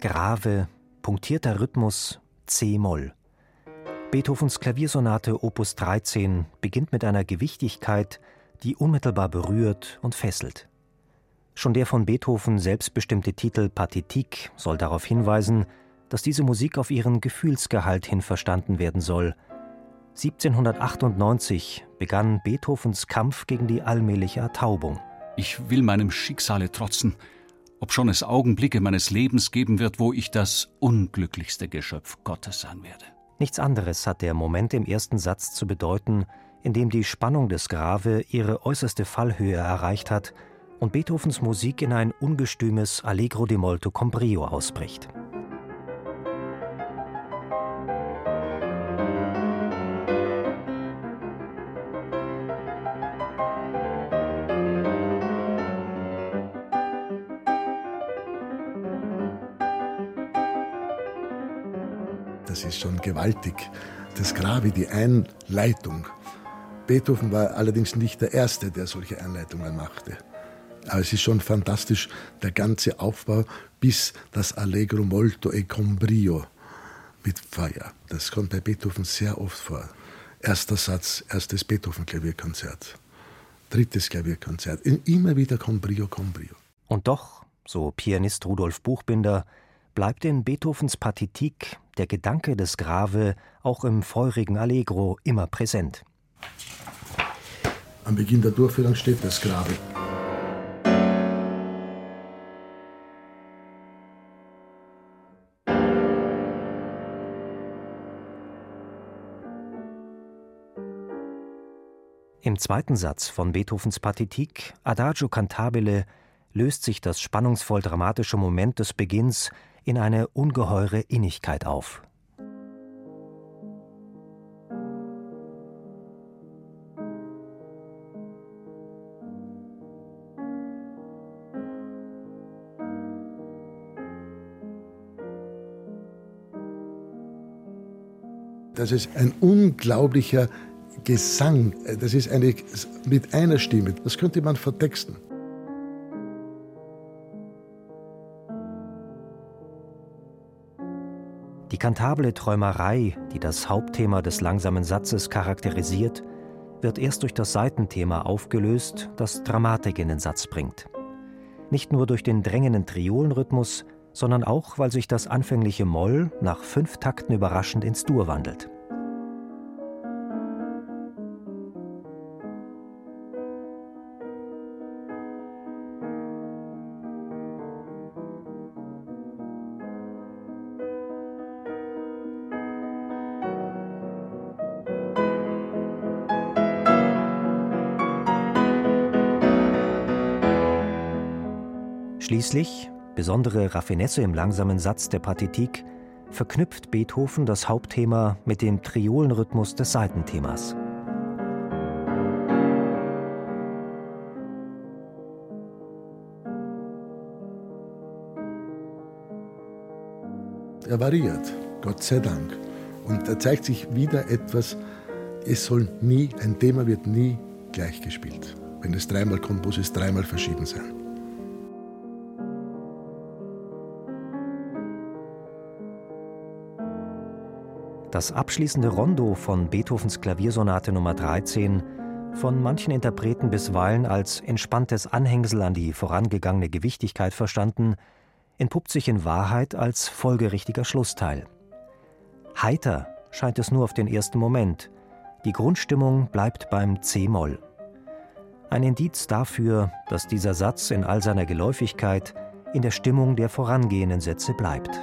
Grave, punktierter Rhythmus, C-Moll. Beethovens Klaviersonate Opus 13 beginnt mit einer Gewichtigkeit, die unmittelbar berührt und fesselt. Schon der von Beethoven selbstbestimmte Titel Partitik soll darauf hinweisen, dass diese Musik auf ihren Gefühlsgehalt hin verstanden werden soll. 1798 begann Beethovens Kampf gegen die allmähliche Ertaubung. Ich will meinem Schicksale trotzen, obschon es Augenblicke meines Lebens geben wird, wo ich das unglücklichste Geschöpf Gottes sein werde. Nichts anderes hat der Moment im ersten Satz zu bedeuten, in dem die Spannung des Grave ihre äußerste Fallhöhe erreicht hat und Beethovens Musik in ein ungestümes Allegro di molto con brio ausbricht. Das ist schon gewaltig. Das Grave, die Einleitung. Beethoven war allerdings nicht der Erste, der solche Einleitungen machte. Aber es ist schon fantastisch, der ganze Aufbau bis das Allegro molto e con brio mit Feuer. Das kommt bei Beethoven sehr oft vor. Erster Satz, erstes Beethoven-Klavierkonzert, drittes Klavierkonzert, immer wieder con brio, con brio. Und doch, so Pianist Rudolf Buchbinder, bleibt in Beethovens Partitik der Gedanke des Grave auch im feurigen Allegro immer präsent. Am Beginn der Durchführung steht das Grave. Im zweiten Satz von Beethovens Partitik Adagio cantabile löst sich das spannungsvoll dramatische Moment des Beginns in eine ungeheure Innigkeit auf. Das ist ein unglaublicher Gesang. Das ist eine, mit einer Stimme. Das könnte man vertexten. Die kantable Träumerei, die das Hauptthema des langsamen Satzes charakterisiert, wird erst durch das Seitenthema aufgelöst, das Dramatik in den Satz bringt. Nicht nur durch den drängenden Triolenrhythmus, sondern auch, weil sich das anfängliche Moll nach fünf Takten überraschend ins Dur wandelt. Schließlich, besondere Raffinesse im langsamen Satz der Partitik, verknüpft Beethoven das Hauptthema mit dem Triolenrhythmus des Seitenthemas. Er variiert, Gott sei Dank. Und da zeigt sich wieder etwas, es soll nie, ein Thema wird nie gleich gespielt. Wenn es dreimal kommt, muss es dreimal verschieden sein. Das abschließende Rondo von Beethovens Klaviersonate Nummer 13, von manchen Interpreten bisweilen als entspanntes Anhängsel an die vorangegangene Gewichtigkeit verstanden, entpuppt sich in Wahrheit als folgerichtiger Schlussteil. Heiter scheint es nur auf den ersten Moment, die Grundstimmung bleibt beim C-Moll. Ein Indiz dafür, dass dieser Satz in all seiner Geläufigkeit in der Stimmung der vorangehenden Sätze bleibt.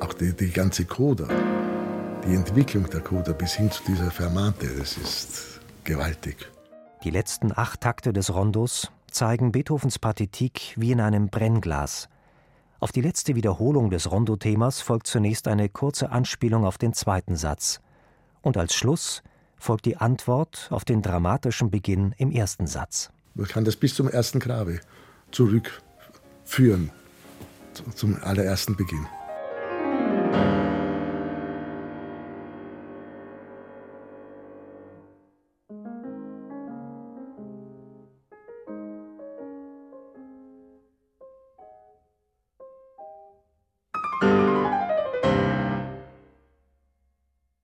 Auch die, die ganze Coda, die Entwicklung der Coda bis hin zu dieser Fermate, das ist gewaltig. Die letzten acht Takte des Rondos zeigen Beethovens Partitik wie in einem Brennglas. Auf die letzte Wiederholung des Rondo-Themas folgt zunächst eine kurze Anspielung auf den zweiten Satz. Und als Schluss folgt die Antwort auf den dramatischen Beginn im ersten Satz. Man kann das bis zum ersten Grabe zurückführen, zum allerersten Beginn. Bye.